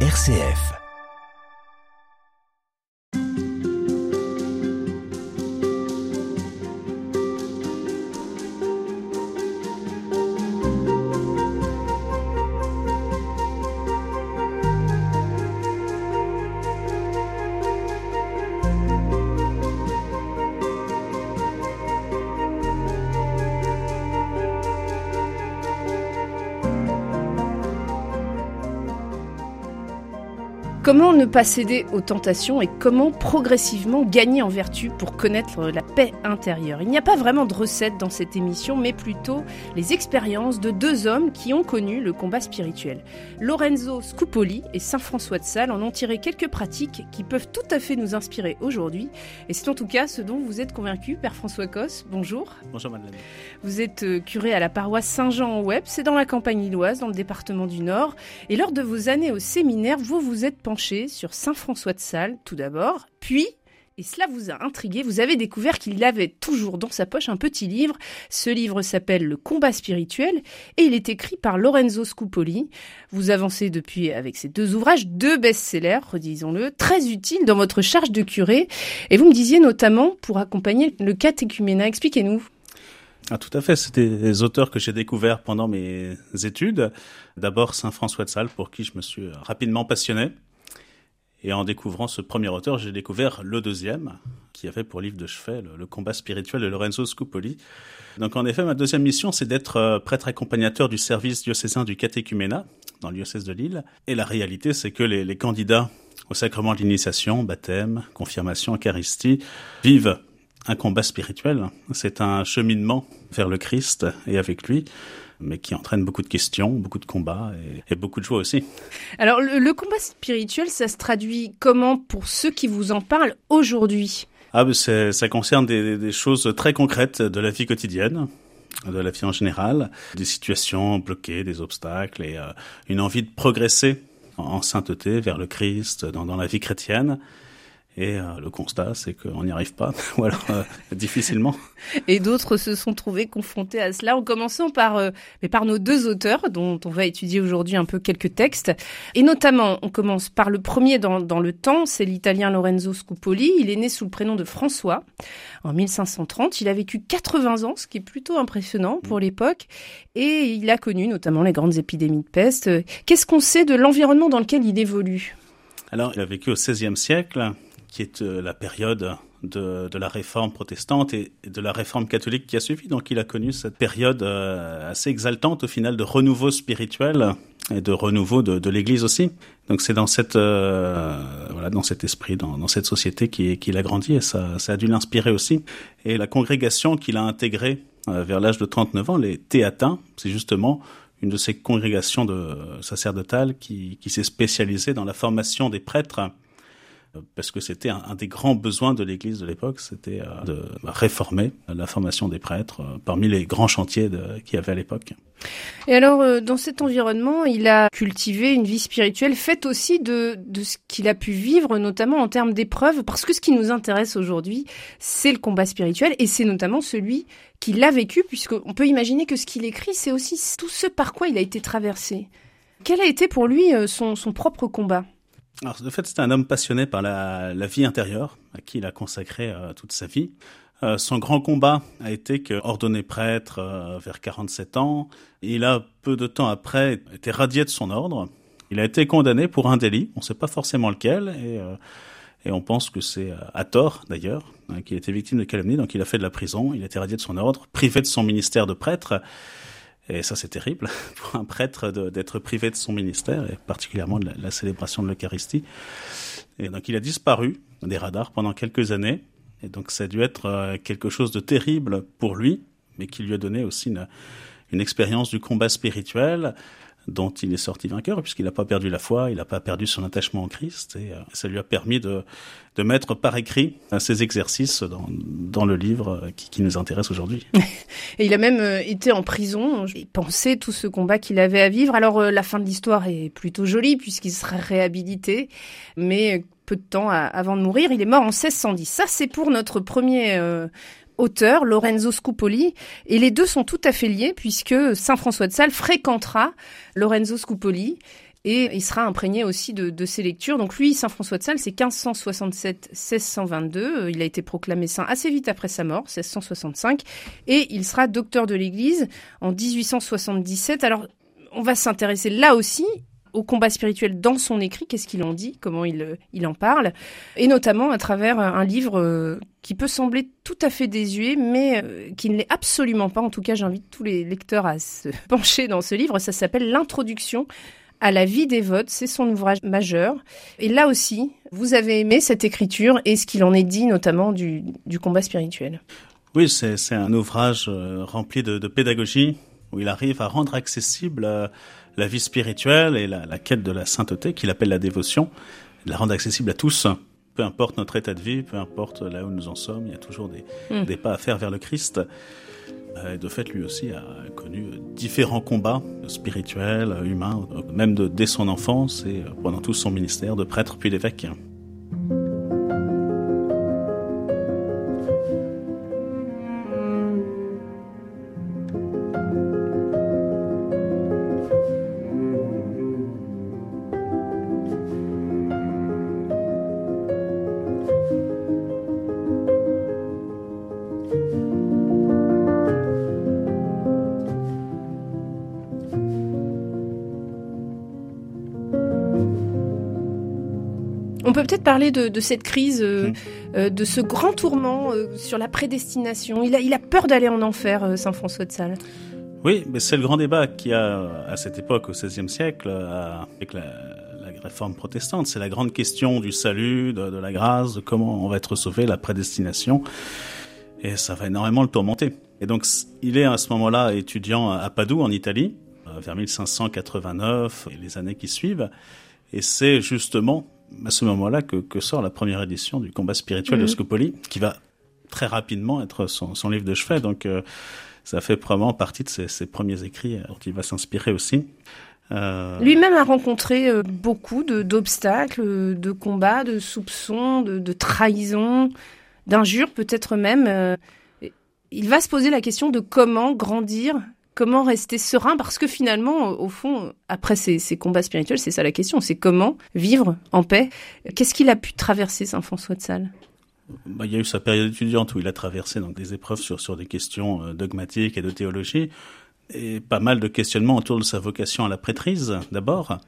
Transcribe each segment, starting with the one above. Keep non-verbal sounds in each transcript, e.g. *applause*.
RCF. Comment ne pas céder aux tentations et comment progressivement gagner en vertu pour connaître la paix intérieure? Il n'y a pas vraiment de recette dans cette émission, mais plutôt les expériences de deux hommes qui ont connu le combat spirituel. Lorenzo Scupoli et Saint François de Sales en ont tiré quelques pratiques qui peuvent tout à fait nous inspirer aujourd'hui. Et c'est en tout cas ce dont vous êtes convaincu, Père François Cos. Bonjour. Bonjour Madeleine. Vous êtes euh, curé à la paroisse Saint-Jean en Web, c'est dans la campagne lilloise, dans le département du Nord. Et lors de vos années au séminaire, vous vous êtes sur Saint François de Sales tout d'abord, puis et cela vous a intrigué, vous avez découvert qu'il avait toujours dans sa poche un petit livre. Ce livre s'appelle Le combat spirituel et il est écrit par Lorenzo Scupoli. Vous avancez depuis avec ces deux ouvrages, deux best-sellers, redisons-le, très utiles dans votre charge de curé. Et vous me disiez notamment pour accompagner le catéchuménat. Expliquez-nous. Ah, tout à fait, c'était des auteurs que j'ai découverts pendant mes études. D'abord Saint François de Sales, pour qui je me suis rapidement passionné. Et en découvrant ce premier auteur, j'ai découvert le deuxième, qui avait pour livre de chevet le, combat spirituel de Lorenzo Scupoli. Donc en effet, ma deuxième mission, c'est d'être euh, prêtre accompagnateur du service diocésain du catéchuménat dans le diocèse de Lille. Et la réalité, c'est que les, les candidats au sacrement de l'initiation, baptême, confirmation, eucharistie, vivent un combat spirituel. C'est un cheminement vers le Christ et avec lui mais qui entraîne beaucoup de questions, beaucoup de combats et, beaucoup de joie aussi. Alors le, combat spirituel, ça se traduit comment pour ceux qui vous en parlent aujourd'hui? Ah, ça concerne des, des, choses très concrètes de la vie quotidienne de la vie en général, des situations bloquées, des obstacles et euh, une envie de progresser en, sainteté vers le Christ dans, dans la vie chrétienne. Et euh, le constat, c'est qu'on n'y arrive pas, *laughs* ou alors euh, difficilement. Et d'autres se sont trouvés confrontés à cela, en commençant par, euh, mais par nos deux auteurs, dont on va étudier aujourd'hui un peu quelques textes. Et notamment, on commence par le premier dans, dans le temps, c'est l'italien Lorenzo Scupoli. Il est né sous le prénom de François en 1530. Il a vécu 80 ans, ce qui est plutôt impressionnant pour l'époque. Et il a connu notamment les grandes épidémies de peste. Qu'est-ce qu'on sait de l'environnement dans lequel il évolue? Alors, il a vécu au XVIe siècle qui est euh, la période de, de, la réforme protestante et de la réforme catholique qui a suivi. Donc il a connu cette période euh, assez exaltante au final de renouveau spirituel et de renouveau de, l'Église aussi. Donc c'est dans euh, voilà dans cet esprit, dans, cette société qu'il a grandi et ça, ça a dû l'inspirer aussi. Et la congrégation qu'il a intégrée vers l'âge de 39 ans, les Théatins, c'est justement une de ces congrégations sacerdotales qui, qui s'est spécialisée dans la formation des prêtres parce que c'était un, des grands besoins de l'Église de l'époque, c'était euh, de réformer la formation des prêtres euh, parmi les grands chantiers qu'il y avait à l'époque. Et alors, euh, dans cet environnement, il a cultivé une vie spirituelle faite aussi de, ce qu'il a pu vivre, notamment en termes d'épreuves, parce que ce qui nous intéresse aujourd'hui, c'est le combat spirituel, et c'est notamment celui qu'il a vécu, puisqu'on peut imaginer que ce qu'il écrit, c'est aussi tout ce par quoi il a été traversé. Quel a été pour lui son propre combat? Alors, de fait, c'est un homme passionné par la, vie intérieure, à qui il a consacré euh, toute sa vie. Euh, son grand combat a été que, ordonné prêtre euh, vers 47 ans, il a peu de temps après été radié de son ordre. Il a été condamné pour un délit, on ne sait pas forcément lequel, et, on pense que c'est à tort d'ailleurs, hein, qu'il été victime de calomnie, donc il a fait de la prison, il a été radié de son ordre, privé de son ministère de prêtre. Et ça, c'est terrible *laughs* pour un prêtre d'être privé de son ministère, et particulièrement de la, célébration de l'Eucharistie. Et donc, il a disparu des radars pendant quelques années. Et donc, ça a dû être euh, quelque chose de terrible pour lui, mais qui lui a donné aussi une, une expérience du combat spirituel, dont il est sorti vainqueur, puisqu'il n'a pas perdu la foi, il n'a pas perdu son attachement au Christ, et euh, ça lui a permis de, de mettre par écrit euh, ces exercices dans, dans le livre euh, qui, qui nous intéresse aujourd'hui. *laughs* et il a même été en prison, et pensé tout ce combat qu'il avait à vivre. Alors la fin de l'histoire est plutôt jolie, puisqu'il sera réhabilité, mais peu de temps avant de mourir, il est mort en 1610. Ça, c'est pour notre premier auteur, Lorenzo Scupoli, et les deux sont tout à fait liés puisque Saint François de Sales fréquentera Lorenzo Scupoli et il sera imprégné aussi de, ses lectures. Donc lui, Saint François de Sales, c'est 1567-1622. Il a été proclamé saint assez vite après sa mort, 1665, et il sera docteur de l'Église en 1877. Alors on va s'intéresser là aussi au combat spirituel dans son écrit, qu'est-ce qu'il en dit, comment il, il en parle, et notamment à travers un livre euh, qui peut sembler tout à fait désuet, mais euh, qui ne l'est absolument pas. En tout cas, j'invite tous les lecteurs à se *laughs* pencher dans ce livre. Ça s'appelle L'introduction à la vie des votes, c'est son ouvrage majeur. Et là aussi, vous avez aimé cette écriture et ce qu'il en est dit notamment du, du combat spirituel. Oui, c'est un ouvrage euh, rempli de, pédagogie où il arrive à rendre accessible la vie spirituelle et la, la quête de la sainteté qu'il appelle la dévotion, la rendre accessible à tous. Peu importe notre état de vie, peu importe là où nous en sommes, il y a toujours des, mm. des pas à faire vers le Christ. Euh, de fait, lui aussi a connu différents combats spirituels, humains, même de, dès son enfance et pendant tout son ministère de prêtre puis d'évêque. On peut peut-être parler de, de, cette crise, euh, mmh. euh, de ce grand tourment euh, sur la prédestination. Il a, il a peur d'aller en enfer, Saint François de Sales. Oui, mais c'est le grand débat qu'il y a à cette époque, au XVIe siècle, avec la, la, réforme protestante. C'est la grande question du salut, de, de, la grâce, de comment on va être sauvé, la prédestination. Et ça va énormément le tourmenter. Et donc, il est à ce moment-là étudiant à Padoue, en Italie, vers 1589 et les années qui suivent. Et c'est justement à ce moment-là que, que, sort la première édition du combat spirituel mmh. de Scopoli, qui va très rapidement être son, son livre de chevet. Donc, euh, ça fait probablement partie de ses, ses premiers écrits dont il va s'inspirer aussi. Euh... Lui-même a rencontré euh, beaucoup d'obstacles, de, combats, de soupçons, de, de trahisons, d'injures peut-être même. Euh, il va se poser la question de comment grandir comment rester serein Parce que finalement, au fond, après ces, combats spirituels, c'est ça la question, c'est comment vivre en paix. Qu'est-ce qu'il a pu traverser, Saint François de Sales? Bah, il y a eu sa période étudiante où il a traversé donc des épreuves sur, des questions euh, dogmatiques et de théologie, et pas mal de questionnements autour de sa vocation à la prêtrise, d'abord.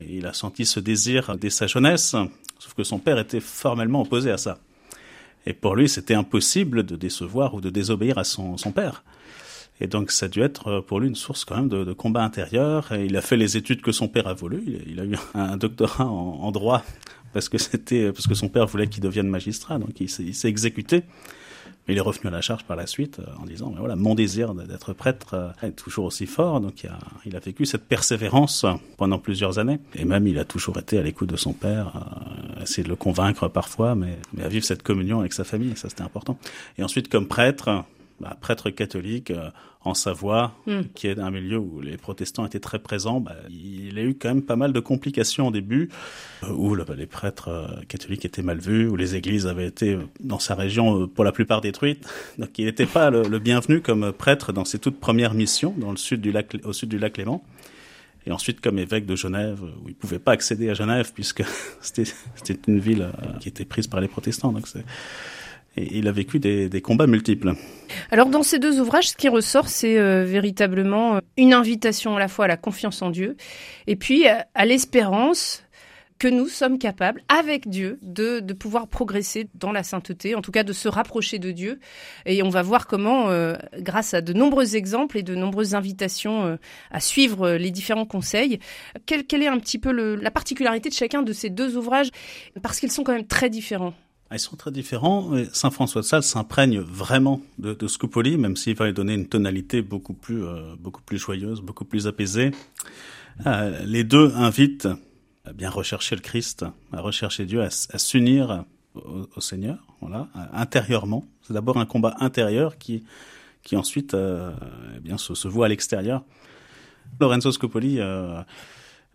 Il a senti ce désir dès sa jeunesse, sauf que son père était formellement opposé à ça. Et pour lui, c'était impossible de décevoir ou de désobéir à son père. Et donc ça a dû être euh, pour lui une source quand même de, combat intérieur. Et il a fait les études que son père a voulu. Il, a eu un doctorat en, droit parce que c'était parce que son père voulait qu'il devienne magistrat. Donc il s'est exécuté. Mais il est revenu à la charge par la suite euh, en disant, mais voilà, mon désir d'être prêtre euh, est toujours aussi fort. Donc il a, vécu cette persévérance pendant plusieurs années. Et même, il a toujours été à l'écoute de son père, euh, essayer de le convaincre parfois, mais à vivre cette communion avec sa famille. Ça, c'était important. Et ensuite, comme prêtre, bah, prêtre catholique euh, en Savoie, mm. qui est un milieu où les protestants étaient très présents, bah, il a eu quand même pas mal de complications au début, euh, où le, bah, les prêtres euh, catholiques étaient mal vus, où les églises avaient été dans sa région pour la plupart détruites. *laughs* Donc il n'était pas le, le, bienvenu comme prêtre dans ses toutes premières missions dans le sud du lac, au sud du lac Léman. Et ensuite comme évêque de Genève, où il pouvait pas accéder à Genève puisque *laughs* c'était une ville qui était prise par les protestants. Donc il a vécu des, combats multiples. Alors dans ces deux ouvrages, ce qui ressort, c'est euh, véritablement euh, une invitation à la fois à la confiance en Dieu et puis à, à l'espérance que nous sommes capables, avec Dieu, de, pouvoir progresser dans la sainteté, en tout cas de se rapprocher de Dieu. Et on va voir comment, euh, grâce à de nombreux exemples et de nombreuses invitations euh, à suivre les différents conseils, quelle, est un petit peu la particularité de chacun de ces deux ouvrages, parce qu'ils sont quand même très différents. Ils sont très différents. Saint François de Sales s'imprègne vraiment de, de Scupoli, même s'il va lui donner une tonalité beaucoup plus, euh, beaucoup plus joyeuse, beaucoup plus apaisée. Euh, les deux invitent à bien rechercher le Christ, à rechercher Dieu, à, s'unir au, Seigneur, voilà, intérieurement. C'est d'abord un combat intérieur qui, qui ensuite, euh, eh bien, se, se voit à l'extérieur. Lorenzo Scupoli euh,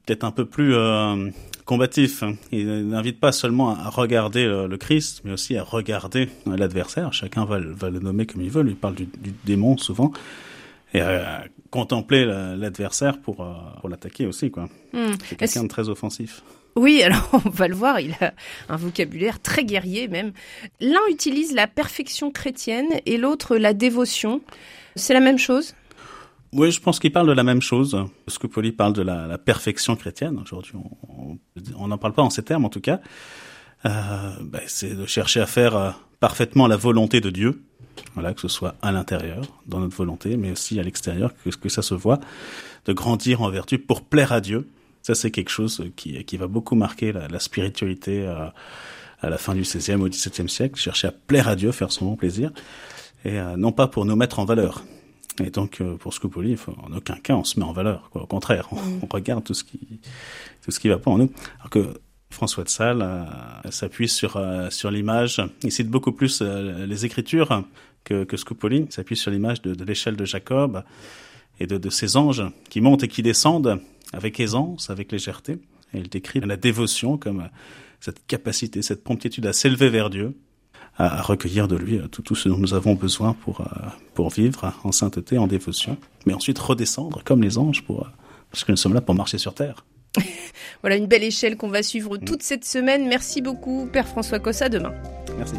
peut-être un peu plus euh, combatif. Il n'invite pas seulement à regarder le, le, Christ, mais aussi à regarder l'adversaire. Chacun va, va, le nommer comme il veut. Il parle du, du démon souvent. et contempler l'adversaire pour, pour l'attaquer aussi. quoi. Hmm. C'est quelqu'un de très offensif. Oui, alors *laughs* on va le voir, il a un vocabulaire très guerrier même. L'un utilise la perfection chrétienne et l'autre la dévotion. C'est la même chose? Oui, je pense qu'il parle de la même chose. Scupoli parle de la, la perfection chrétienne. Aujourd'hui, on n'en parle pas en ces termes, en tout cas. Euh, ben, c'est de chercher à faire euh, parfaitement la volonté de Dieu. Voilà, que ce soit à l'intérieur, dans notre volonté, mais aussi à l'extérieur, que, que ça se voit. De grandir en vertu pour plaire à Dieu. Ça, c'est quelque chose qui, qui va beaucoup marquer la, la spiritualité euh, à la fin du XVIe au XVIIe siècle. Chercher à plaire à Dieu, faire son bon plaisir. Et euh, non pas pour nous mettre en valeur. Et donc, euh, pour Scopoli, en aucun cas, on se met en valeur. Quoi. Au contraire, on, mm. regarde tout ce qui, tout ce qui va pas en nous. Alors que François de Sales euh, s'appuie sur euh, sur l'image. Il cite beaucoup plus les Écritures que, que Scopoli. Il s'appuie sur l'image de, de l'échelle de Jacob et de, de ces anges qui montent et qui descendent avec aisance, avec légèreté. Et il décrit la dévotion comme cette capacité, cette promptitude à s'élever vers Dieu, à, recueillir de lui euh, tout, tout, ce dont nous avons besoin pour, euh, pour vivre en sainteté, en dévotion, mais ensuite redescendre comme les anges, pour, euh, parce que nous sommes là pour marcher sur terre. *laughs* voilà une belle échelle qu'on va suivre toute cette semaine. Merci beaucoup, Père François Cossa. Demain. Merci.